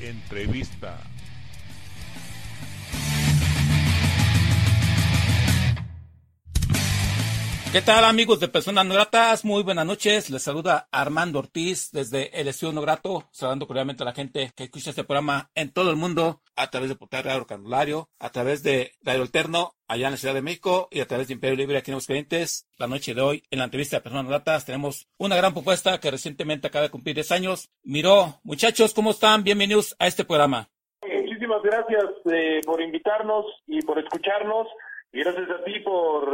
Entrevista. ¿Qué tal amigos de Personas No Gratas? Muy buenas noches. Les saluda Armando Ortiz desde el Estudio No Grato, saludando cordialmente a la gente que escucha este programa en todo el mundo a través de Portal Radio Candelario, a través de Radio Alterno allá en la Ciudad de México y a través de Imperio Libre aquí en Clientes. La noche de hoy, en la entrevista de Personas Gratas, tenemos una gran propuesta que recientemente acaba de cumplir 10 años. Miró, muchachos, ¿cómo están? Bienvenidos a este programa. Muchísimas gracias eh, por invitarnos y por escucharnos. Y gracias a ti por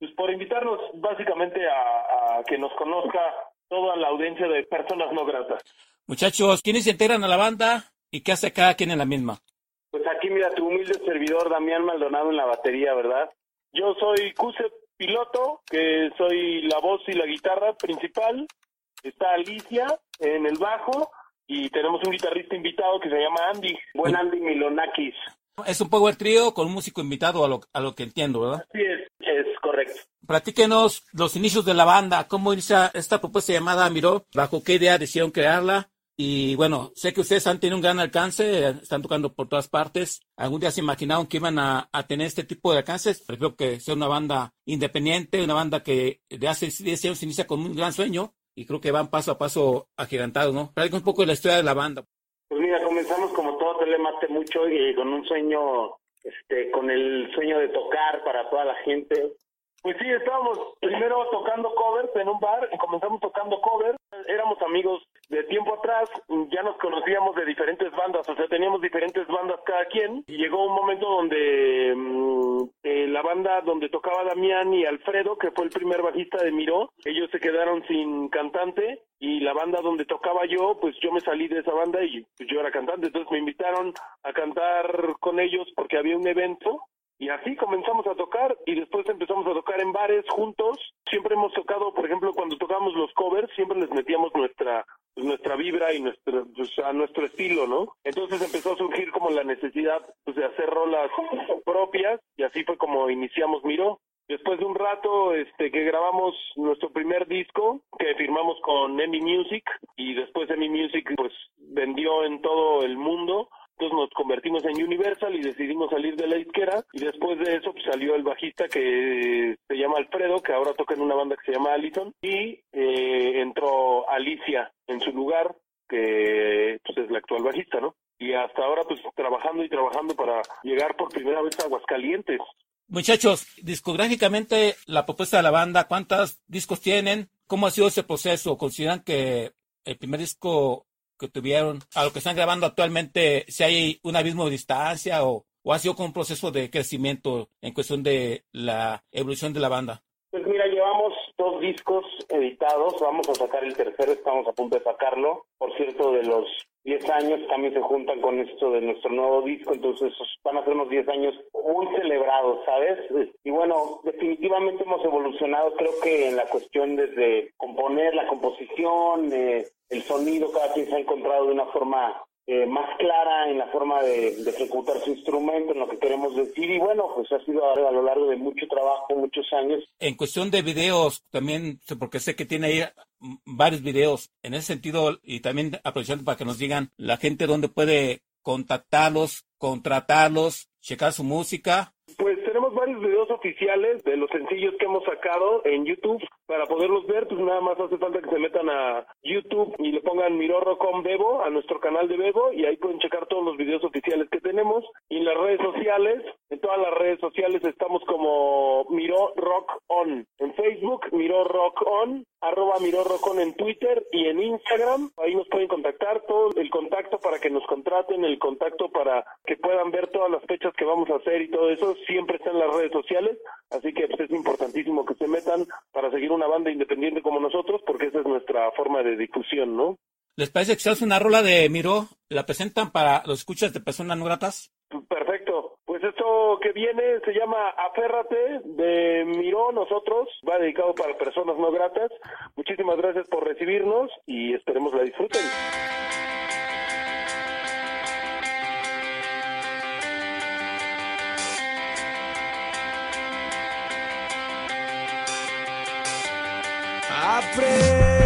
pues por invitarnos básicamente a, que nos conozca toda la audiencia de personas no gratas. Muchachos, ¿quiénes se integran a la banda y qué hace cada quien en la misma? Pues aquí mira tu humilde servidor Damián Maldonado en la batería, ¿verdad? Yo soy Cuse Piloto, que soy la voz y la guitarra principal. Está Alicia en el bajo y tenemos un guitarrista invitado que se llama Andy, buen Andy Milonakis. Es un power trio con un músico invitado a lo, a lo que entiendo, ¿verdad? Sí, es, es correcto. Platíquenos los inicios de la banda, cómo inicia esta propuesta llamada Miró, bajo qué idea decidieron crearla. Y bueno, sé que ustedes han tenido un gran alcance, están tocando por todas partes. ¿Algún día se imaginaron que iban a, tener este tipo de alcances? Prefiero que sea una banda independiente, una banda que de hace 10 años inicia con un gran sueño y creo que van paso a paso agigantados, ¿no? Platíquenos un poco de la historia de la banda. Pues mira, comenzamos como todo Telemate mucho y con un sueño, este, con el sueño de tocar para toda la gente. Pues sí, estábamos primero tocando covers en un bar, comenzamos tocando covers, éramos amigos de tiempo atrás, ya nos conocíamos de diferentes bandas, o sea, teníamos diferentes bandas cada quien, y llegó un momento donde mm, eh, la banda donde tocaba Damián y Alfredo, que fue el primer bajista de Miró, ellos se quedaron sin cantante, y la banda donde tocaba yo, pues yo me salí de esa banda y pues, yo era cantante, entonces me invitaron a cantar con ellos porque había un evento y así comenzamos a tocar y después empezamos a tocar en bares juntos. Siempre hemos tocado, por ejemplo, cuando tocamos los covers, siempre les metíamos nuestra pues, nuestra vibra y nuestro, pues, a nuestro estilo, ¿no? Entonces empezó a surgir como la necesidad pues, de hacer rolas propias y así fue como iniciamos Miro. Después de un rato este, que grabamos nuestro primer disco, que firmamos con Emmy Music, y después Emmy Music pues vendió en todo el mundo, entonces nos convertimos en Universal y decidimos salir de la izquierda y después de eso pues, salió el bajista que se llama Alfredo, que ahora toca en una banda que se llama Allison y eh, entró Alicia en su lugar, que pues, es la actual bajista, ¿no? Y hasta ahora pues trabajando y trabajando para llegar por primera vez a Aguascalientes. Muchachos, discográficamente la propuesta de la banda, ¿cuántos discos tienen? ¿Cómo ha sido ese proceso? ¿Consideran que el primer disco que tuvieron a lo que están grabando actualmente, si hay un abismo de distancia o, o ha sido con un proceso de crecimiento en cuestión de la evolución de la banda? Pues mira, llevamos dos discos editados, vamos a sacar el tercero, estamos a punto de sacarlo. Por cierto, de los 10 años también se juntan con esto de nuestro nuevo disco, entonces van a ser unos 10 años muy celebrados, ¿sabes? Y bueno, definitivamente hemos evolucionado, creo que en la cuestión desde componer la composición, eh, el sonido, cada quien se ha encontrado de una forma eh, más clara en la forma de, ejecutar su instrumento, en lo que queremos decir. Y bueno, pues ha sido a, lo largo de mucho trabajo, muchos años. En cuestión de videos, también, porque sé que tiene ahí varios videos en ese sentido, y también aprovechando para que nos digan la gente dónde puede contactarlos, contratarlos, checar su música. Pues tenemos varios videos oficiales de los sencillos que hemos sacado en YouTube. Para poderlos ver, pues nada más hace falta que se metan a YouTube y le pongan Mirorro.com Bebo, a nuestro canal de Bebo, y ahí pueden checar todos los videos oficiales que tenemos. Y en las redes sociales, en todas las redes sociales estamos como Miro Rock On. En Facebook, Miro Rock On, arroba Miro Rock en Twitter y en Instagram. Ahí nos pueden contactar, todo el contacto para que nos contraten, el contacto para que puedan ver todas las fechas que vamos a hacer y todo eso, siempre está en las redes sociales. Así que pues, es importante independiente como nosotros, porque esa es nuestra forma de difusión, ¿no? ¿Les parece que se una rola de Miro? ¿La presentan para los escuchas de personas no gratas? Perfecto. Pues esto que viene se llama Aférrate de Miró Nosotros. Va dedicado para personas no gratas. Muchísimas gracias por recibirnos y esperemos la disfruten. aprender.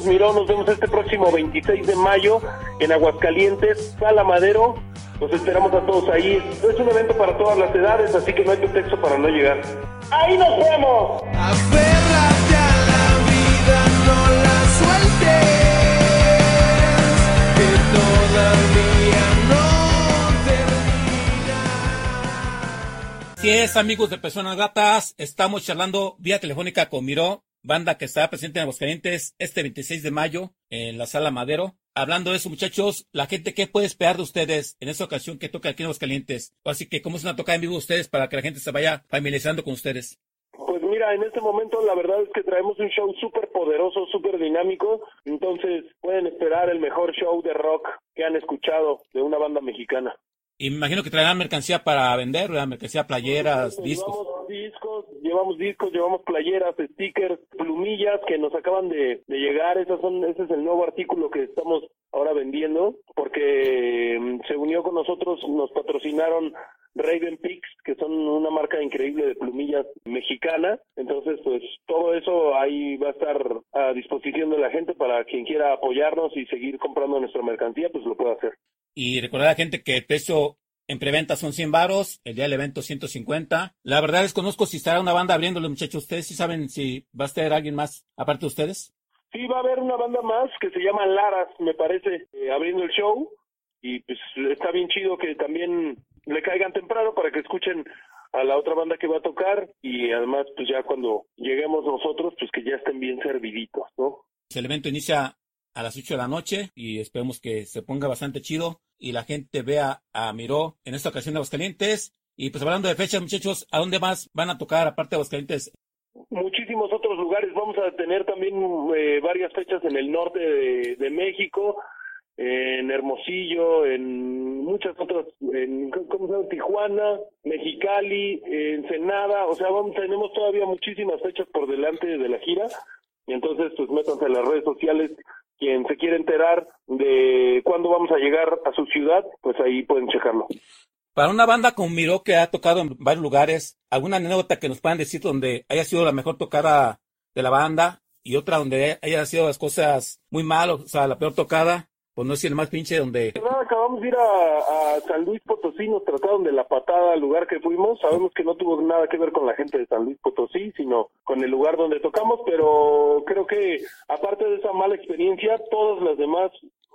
Somos Miró, nos vemos este próximo 26 de mayo en Aguascalientes, Sala Madero, los esperamos a todos ahí. Es un evento para todas las edades, así que no hay pretexto para no llegar. ¡Ahí nos vemos! a la vida, no la que todavía no es, amigos de Personas Gatas, estamos charlando vía telefónica con Miró banda que está presente en Aguascalientes este 26 de mayo en la Sala Madero. Hablando de eso, muchachos, la gente, ¿qué puede esperar de ustedes en esta ocasión que toca aquí en Aguascalientes? Así que, ¿cómo es una toca en vivo ustedes para que la gente se vaya familiarizando con ustedes? Pues mira, en este momento la verdad es que traemos un show súper poderoso, súper dinámico, entonces pueden esperar el mejor show de rock que han escuchado de una banda mexicana. Imagino que traerán mercancía para vender, ¿verdad? mercancía, playeras, discos. Llevamos discos, llevamos discos, llevamos playeras, stickers, plumillas que nos acaban de, de llegar. Esas son, ese es el nuevo artículo que estamos ahora vendiendo porque mm, se unió con nosotros, nos patrocinaron Raven Pix, que son una marca increíble de plumillas mexicana. Entonces, pues todo eso ahí va a estar a disposición de la gente para quien quiera apoyarnos y seguir comprando nuestra mercancía, pues lo puede hacer. Y recordar a la gente que el precio en preventa son 100 varos, el día del evento 150. La verdad desconozco si estará una banda abriéndole, muchachos. ¿Ustedes sí saben si va a estar alguien más aparte de ustedes? Sí, va a haber una banda más que se llama Laras, me parece, eh, abriendo el show. Y pues está bien chido que también le caigan temprano para que escuchen a la otra banda que va a tocar. Y además, pues ya cuando lleguemos nosotros, pues que ya estén bien serviditos, ¿no? El evento inicia a las 8 de la noche y esperemos que se ponga bastante chido y la gente vea a Miró en esta ocasión de Aguascalientes. Y pues hablando de fechas, muchachos, ¿a dónde más van a tocar aparte de Aguascalientes? Muchísimos otros lugares. Vamos a tener también eh, varias fechas en el norte de, de México, en Hermosillo, en muchas otras, en ¿cómo se llama? Tijuana, Mexicali, Ensenada. O sea, tenemos todavía muchísimas fechas por delante de la gira. Y entonces, pues métanse en las redes sociales. Quien se quiere enterar de cuándo vamos a llegar a su ciudad, pues ahí pueden checarlo. Para una banda como Miró que ha tocado en varios lugares, ¿alguna anécdota que nos puedan decir donde haya sido la mejor tocada de la banda y otra donde haya sido las cosas muy mal, o sea, la peor tocada? Pues no decir el más pinche donde... Nada, acabamos de ir a, a San Luis Potosí, nos trataron de la patada al lugar que fuimos. Sabemos que no tuvo nada que ver con la gente de San Luis Potosí, sino con el lugar donde tocamos, pero creo que aparte de esa mala experiencia, todas las demás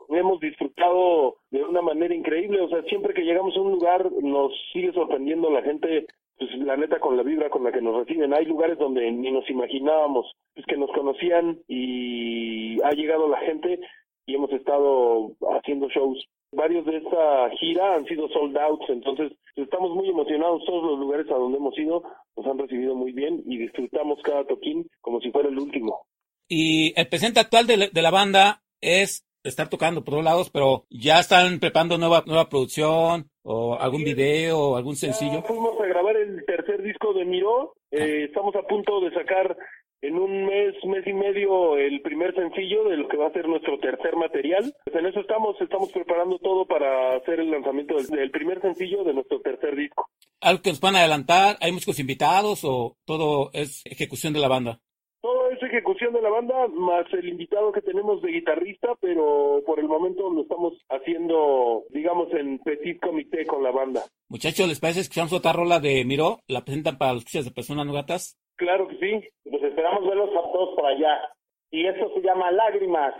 hemos disfrutado de una manera increíble. O sea, siempre que llegamos a un lugar nos sigue sorprendiendo la gente, pues la neta con la vibra con la que nos reciben. Hay lugares donde ni nos imaginábamos pues, que nos conocían y ha llegado la gente y hemos estado haciendo shows. Varios de esta gira han sido sold outs, entonces estamos muy emocionados. Todos los lugares a donde hemos ido nos han recibido muy bien y disfrutamos cada toquín como si fuera el último. Y el presente actual de la, de la banda es estar tocando por todos lados, pero ya están preparando nueva nueva producción o algún video o algún sencillo. Ya fuimos a grabar el tercer disco de Miró. Eh, estamos a punto de sacar en un mes, mes y medio el primer sencillo de lo que va a ser nuestro tercer material. Pues en eso estamos, estamos preparando todo para hacer el lanzamiento del, del primer sencillo de nuestro tercer disco. ¿Algo que nos van a adelantar? ¿Hay músicos invitados o todo es ejecución de la banda? Todo es ejecución de la banda, más el invitado que tenemos de guitarrista, pero por el momento lo estamos haciendo, digamos, en petit comité con la banda. Muchachos, ¿les parece que escuchamos otra rola de Miró? ¿La presentan para los escuchas de personas no gatas? Claro que sí. Pues esperamos verlos a todos por allá. Y esto se llama Lágrimas.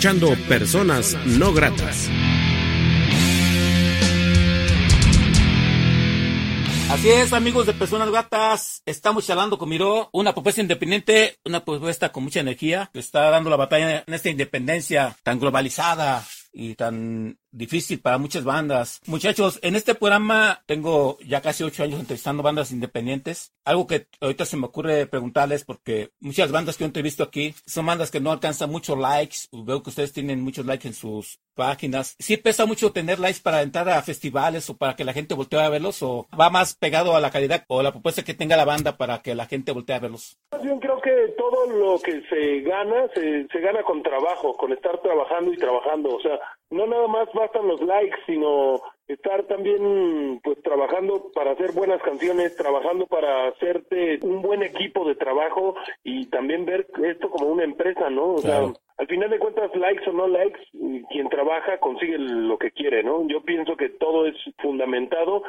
Escuchando Personas No Gratas. Así es, amigos de Personas Gatas. Estamos charlando con Miró, una propuesta independiente, una propuesta con mucha energía, que está dando la batalla en esta independencia tan globalizada y tan difícil para muchas bandas. Muchachos, en este programa tengo ya casi ocho años entrevistando bandas independientes. Algo que ahorita se me ocurre preguntarles porque muchas bandas que yo entrevisto aquí son bandas que no alcanzan muchos likes. Veo que ustedes tienen muchos likes en sus páginas. ¿Sí pesa mucho tener likes para entrar a festivales o para que la gente voltee a verlos o va más pegado a la calidad o la propuesta que tenga la banda para que la gente voltee a verlos? Yo creo que todo lo que se gana, se, se gana con trabajo, con estar trabajando y trabajando. O sea, no nada más bastan los likes, sino estar también pues trabajando para hacer buenas canciones, trabajando para hacerte un buen equipo de trabajo y también ver esto como una empresa, ¿no? O sea, al final de cuentas, likes o no likes, quien trabaja consigue lo que quiere, ¿no? Yo pienso que todo es fundamentado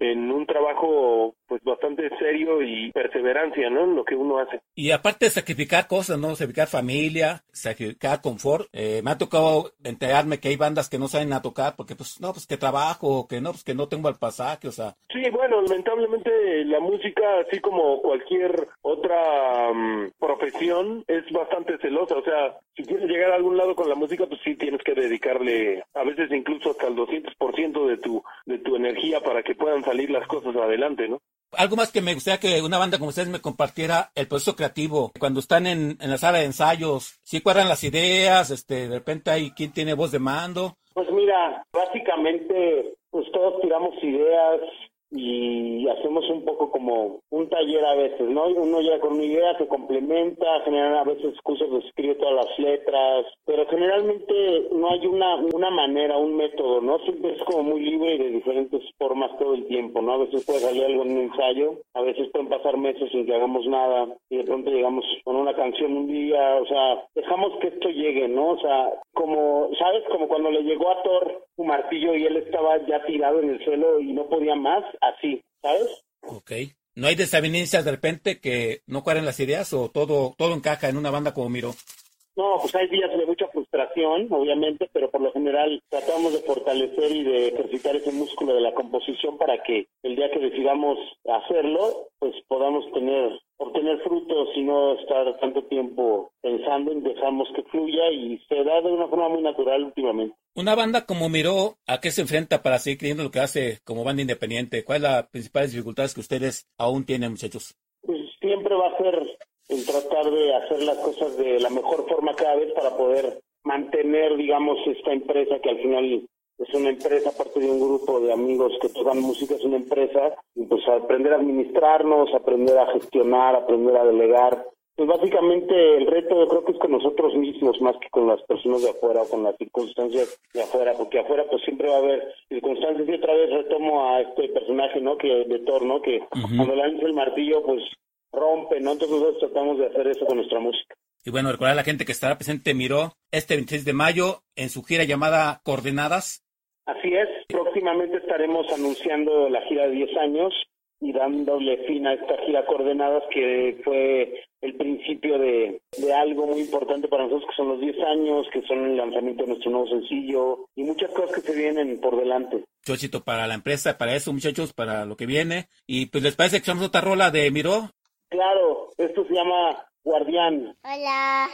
en un trabajo pues bastante serio y perseverancia, ¿no? En lo que uno hace. Y aparte de sacrificar cosas, ¿no? Sacrificar familia, sacrificar confort. Eh, me ha tocado enterarme que hay bandas que no saben a tocar porque pues no, pues que trabajo, que no, pues que no tengo el pasaje, o sea. Sí, bueno, lamentablemente la música, así como cualquier otra um, profesión, es bastante celosa, o sea, si quieres llegar a algún lado con la música, pues sí tienes que dedicarle a veces incluso hasta el 200% de tu, de tu energía para que puedan salir las cosas adelante, ¿no? Algo más que me gustaría que una banda como ustedes me compartiera el proceso creativo. Cuando están en, en la sala de ensayos, ¿sí cuadran las ideas? Este, de repente hay quien tiene voz de mando. Pues mira, básicamente, pues todos tiramos ideas, y hacemos un poco como un taller a veces, ¿no? Uno llega con una idea, se complementa, generalmente a veces excusas de escribe todas las letras, pero generalmente no hay una, una manera, un método, ¿no? Siempre es como muy libre y de diferentes formas todo el tiempo, ¿no? A veces puede salir algo en un ensayo, a veces pueden pasar meses sin que hagamos nada y de pronto llegamos con una canción un día, o sea, dejamos que esto llegue, ¿no? O sea, como, ¿sabes? Como cuando le llegó a Thor un martillo y él estaba ya tirado en el suelo y no podía más, así, ¿sabes? Ok. ¿No hay desavenencias de repente que no cuadren las ideas o todo, todo encaja en una banda como Miro? No, pues hay días de mucha frustración, obviamente, pero por lo general tratamos de fortalecer y de ejercitar ese músculo de la composición para que el día que decidamos hacerlo, pues podamos tener obtener frutos y no estar tanto tiempo pensando en dejamos que fluya y se da de una forma muy natural últimamente. Una banda como Miró, ¿a qué se enfrenta para seguir creyendo lo que hace como banda independiente? ¿Cuáles son las principales dificultades que ustedes aún tienen, muchachos? Pues siempre va a ser el tratar de hacer las cosas de la mejor forma cada vez para poder mantener, digamos, esta empresa que al final es una empresa, aparte de un grupo de amigos que tocan música, es una empresa, y pues aprender a administrarnos, aprender a gestionar, aprender a delegar. Pues básicamente el reto yo creo que es con nosotros mismos más que con las personas de afuera o con las circunstancias de afuera, porque afuera pues siempre va a haber circunstancias y otra vez retomo a este personaje, ¿no? Que de Thor, ¿no? Que cuando lanza el martillo pues rompe, ¿no? Entonces nosotros tratamos de hacer eso con nuestra música. Y bueno, recordar a la gente que estará presente Miró este 26 de mayo en su gira llamada Coordenadas. Así es, próximamente estaremos anunciando la gira de 10 años y dándole fin a esta gira Coordenadas que fue el principio de, de, algo muy importante para nosotros que son los 10 años, que son el lanzamiento de nuestro nuevo sencillo y muchas cosas que se vienen por delante. Chochito para la empresa, para eso muchachos, para lo que viene. Y pues les parece que echamos otra rola de Miró. Claro, esto se llama Guardián. Hola.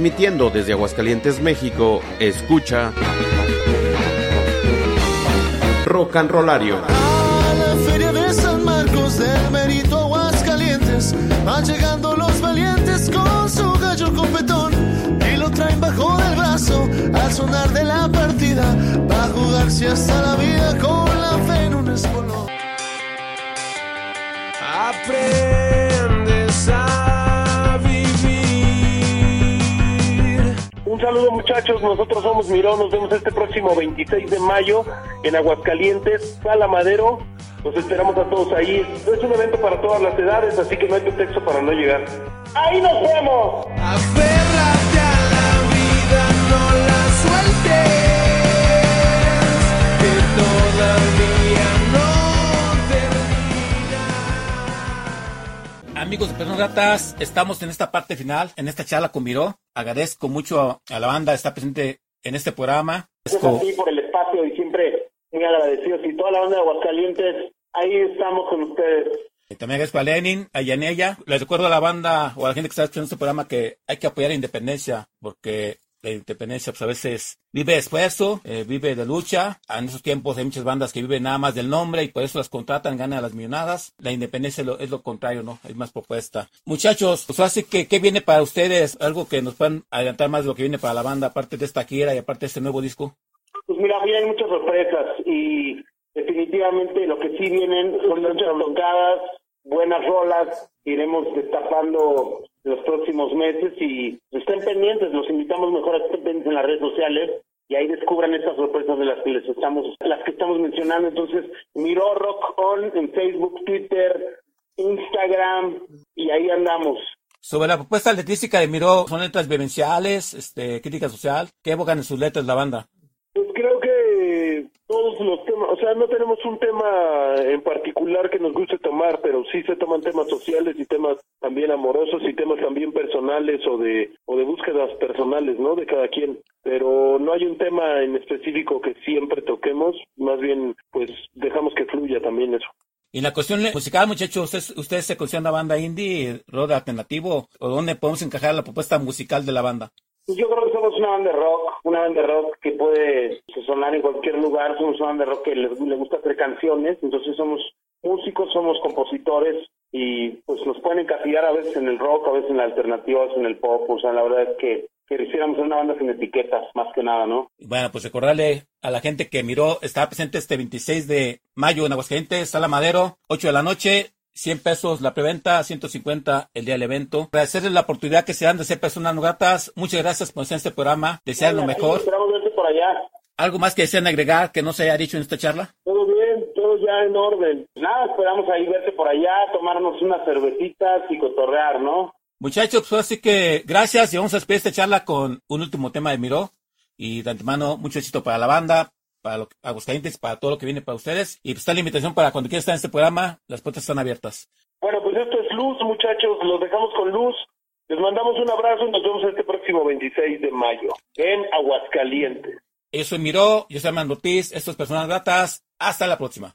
Transmitiendo desde Aguascalientes, México, escucha Rock and Rollario. A la feria de San Marcos del Merito Aguascalientes van llegando los valientes con su gallo competón y lo traen bajo del brazo al sonar de la partida va a jugarse hasta la vida con la fe en un espolón. Aprendes Un saludo muchachos, nosotros somos Miró, nos vemos este próximo 26 de mayo en Aguascalientes, Sala Madero, los esperamos a todos ahí. Es un evento para todas las edades, así que no hay pretexto para no llegar. ¡Ahí nos vemos! Aférrate a la vida, no la Amigos de Personas Gratas, estamos en esta parte final, en esta charla con Miró. Agradezco mucho a, a la banda estar presente en este programa. Es así por el espacio y siempre muy agradecidos. Y toda la banda de Aguascalientes, ahí estamos con ustedes. Y También agradezco a Lenin, a Yanella. Les recuerdo a la banda o a la gente que está escuchando este programa que hay que apoyar la independencia, porque la independencia pues a veces vive esfuerzo, eh, vive de lucha. En esos tiempos hay muchas bandas que viven nada más del nombre y por eso las contratan, ganan las millonadas. La independencia es lo, es lo contrario, ¿no? Hay más propuesta. Muchachos, pues así que, ¿qué viene para ustedes? Algo que nos puedan adelantar más de lo que viene para la banda, aparte de esta gira y aparte de este nuevo disco. Pues mira, vienen muchas sorpresas y definitivamente lo que sí vienen son muchas tocadas, buenas rolas, iremos destapando los próximos meses y estén pendientes, los invitamos mejor a que estén pendientes en las redes sociales y ahí descubran estas sorpresas de las que les estamos, las que estamos mencionando. Entonces, Miró Rock On en Facebook, Twitter, Instagram y ahí andamos. Sobre la propuesta letrística de Miró, son letras vivenciales, este, crítica social. ¿Qué evocan en sus letras la banda? Todos los temas, o sea, no tenemos un tema en particular que nos guste tomar, pero sí se toman temas sociales y temas también amorosos y temas también personales o de o de búsquedas personales, ¿no? De cada quien. Pero no hay un tema en específico que siempre toquemos, más bien pues dejamos que fluya también eso. Y la cuestión musical, muchachos, ¿ustedes, ustedes se consideran una banda indie, rock alternativo? ¿O dónde podemos encajar la propuesta musical de la banda? Yo creo que somos una banda de rock, una banda de rock que puede sonar en cualquier lugar, somos una banda de rock que le, gusta hacer canciones, entonces somos músicos, somos compositores y pues nos pueden encasillar a veces en el rock, a veces en la alternativa, a veces en el pop, o sea, la verdad es que quisiéramos ser una banda sin etiquetas, más que nada, ¿no? Bueno, pues recordarle a la gente que miró, está presente este 26 de mayo en Aguascalientes, Sala Madero, 8 de la noche, 100 pesos la preventa, 150 el día del evento. Agradecerles la oportunidad que se dan de ser personas no gratas. Muchas gracias por estar en este programa. Desear lo mejor. Esperamos verte por allá. ¿Algo más que desean agregar que no se haya dicho en esta charla? Todo bien, todo ya en orden. Nada, esperamos ahí verte por allá, tomarnos unas cervecitas y cotorrear, ¿no? Muchachos, pues así que gracias y vamos a despedir esta charla con un último tema de Miró. Y de antemano, mucho éxito para la banda. Para los Aguascalientes, para todo lo que viene para ustedes. Y pues está la invitación para cuando quieran estar en este programa, las puertas están abiertas. Bueno, pues esto es Luz, muchachos, los dejamos con Luz. Les mandamos un abrazo y nos vemos este próximo 26 de mayo en Aguascalientes. Yo soy Miró, yo soy Armando Ortiz, esto es Personas Gratas. Hasta la próxima.